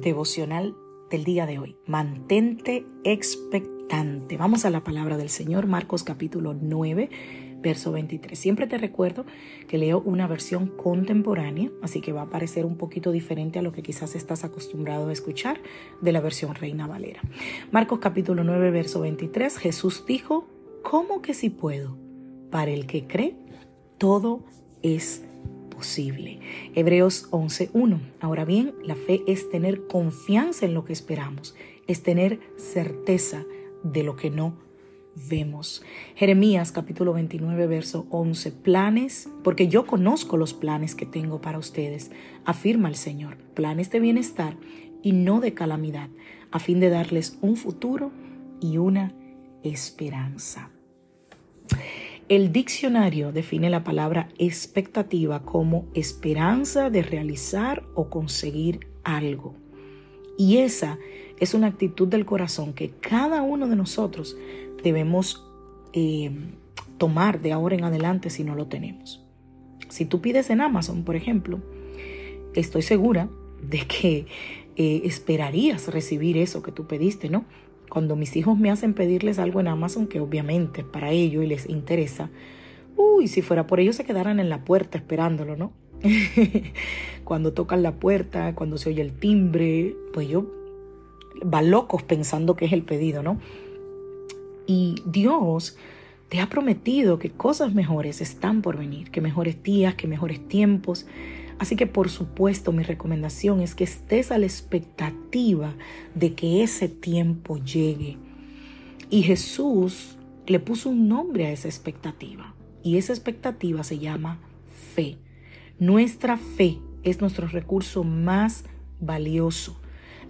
Devocional del día de hoy. Mantente expectante. Vamos a la palabra del Señor, Marcos capítulo 9, verso 23. Siempre te recuerdo que leo una versión contemporánea, así que va a parecer un poquito diferente a lo que quizás estás acostumbrado a escuchar de la versión Reina Valera. Marcos capítulo 9, verso 23. Jesús dijo, ¿cómo que si puedo? Para el que cree, todo es posible. Hebreos 11.1. Ahora bien, la fe es tener confianza en lo que esperamos, es tener certeza de lo que no vemos. Jeremías capítulo 29, verso 11. Planes, porque yo conozco los planes que tengo para ustedes, afirma el Señor. Planes de bienestar y no de calamidad, a fin de darles un futuro y una esperanza. El diccionario define la palabra expectativa como esperanza de realizar o conseguir algo. Y esa es una actitud del corazón que cada uno de nosotros debemos eh, tomar de ahora en adelante si no lo tenemos. Si tú pides en Amazon, por ejemplo, estoy segura de que eh, esperarías recibir eso que tú pediste, ¿no? Cuando mis hijos me hacen pedirles algo en Amazon, que obviamente para ellos y les interesa, uy, si fuera por ellos se quedaran en la puerta esperándolo, ¿no? cuando tocan la puerta, cuando se oye el timbre, pues yo va locos pensando que es el pedido, ¿no? Y Dios te ha prometido que cosas mejores están por venir, que mejores días, que mejores tiempos. Así que por supuesto mi recomendación es que estés a la expectativa de que ese tiempo llegue. Y Jesús le puso un nombre a esa expectativa. Y esa expectativa se llama fe. Nuestra fe es nuestro recurso más valioso.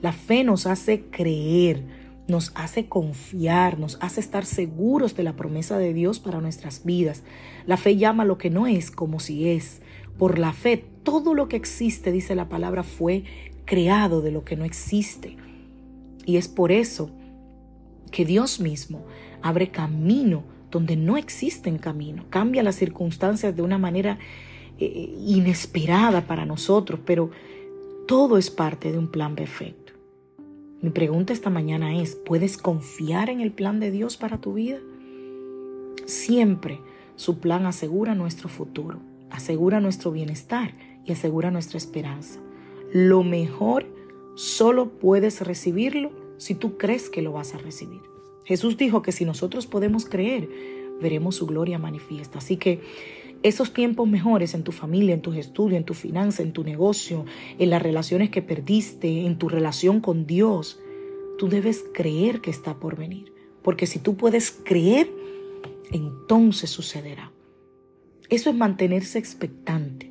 La fe nos hace creer, nos hace confiar, nos hace estar seguros de la promesa de Dios para nuestras vidas. La fe llama lo que no es como si es. Por la fe, todo lo que existe, dice la palabra, fue creado de lo que no existe. Y es por eso que Dios mismo abre camino donde no existen camino, cambia las circunstancias de una manera eh, inesperada para nosotros, pero todo es parte de un plan perfecto. Mi pregunta esta mañana es, ¿puedes confiar en el plan de Dios para tu vida? Siempre su plan asegura nuestro futuro asegura nuestro bienestar y asegura nuestra esperanza. Lo mejor solo puedes recibirlo si tú crees que lo vas a recibir. Jesús dijo que si nosotros podemos creer, veremos su gloria manifiesta. Así que esos tiempos mejores en tu familia, en tus estudios, en tu finanza, en tu negocio, en las relaciones que perdiste, en tu relación con Dios, tú debes creer que está por venir. Porque si tú puedes creer, entonces sucederá. Eso es mantenerse expectante.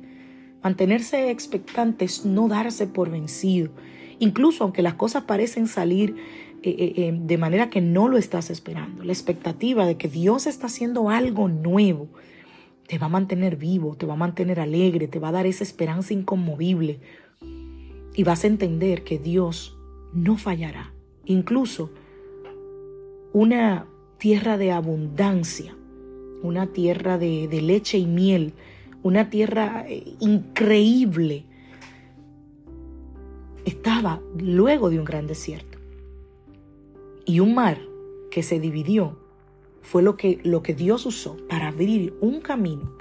Mantenerse expectante es no darse por vencido. Incluso aunque las cosas parecen salir eh, eh, eh, de manera que no lo estás esperando. La expectativa de que Dios está haciendo algo nuevo te va a mantener vivo, te va a mantener alegre, te va a dar esa esperanza inconmovible. Y vas a entender que Dios no fallará. Incluso una tierra de abundancia una tierra de, leche y miel, una tierra eh, increíble. Estaba luego de un gran desierto. Y un mar que se dividió fue lo que, lo que Dios usó para abrir un camino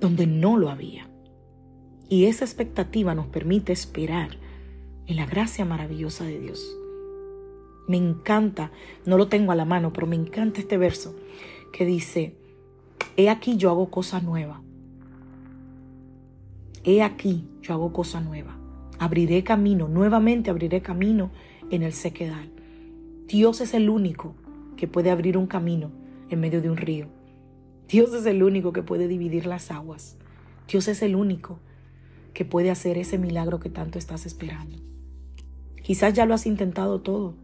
donde no lo había. Y esa expectativa nos permite esperar en la gracia maravillosa de Dios. Me encanta, no lo tengo a la mano, pero me encanta este verso que dice, he aquí yo hago cosa nueva. He aquí yo hago cosa nueva. Abriré camino, nuevamente abriré camino en el sequedal. Dios es el único que puede abrir un camino en medio de un río. Dios es el único que puede dividir las aguas. Dios es el único que puede hacer ese milagro que tanto estás esperando. Quizás ya lo has intentado todo.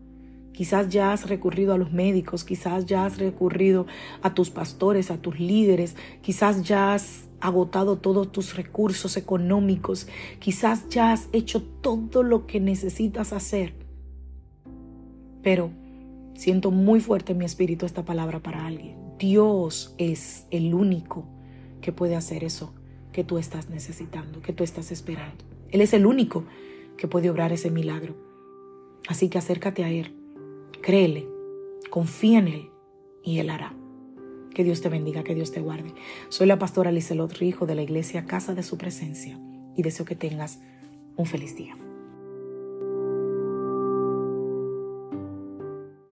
Quizás ya has recurrido a los médicos, quizás ya has recurrido a tus pastores, a tus líderes, quizás ya has agotado todos tus recursos económicos, quizás ya has hecho todo lo que necesitas hacer. Pero siento muy fuerte en mi espíritu esta palabra para alguien. Dios es el único que puede hacer eso que tú estás necesitando, que tú estás esperando. Él es el único que puede obrar ese milagro. Así que acércate a Él, créele, confía en Él y Él hará. Que Dios te bendiga, que Dios te guarde. Soy la pastora Lizelot Rijo de la iglesia Casa de Su Presencia y deseo que tengas un feliz día.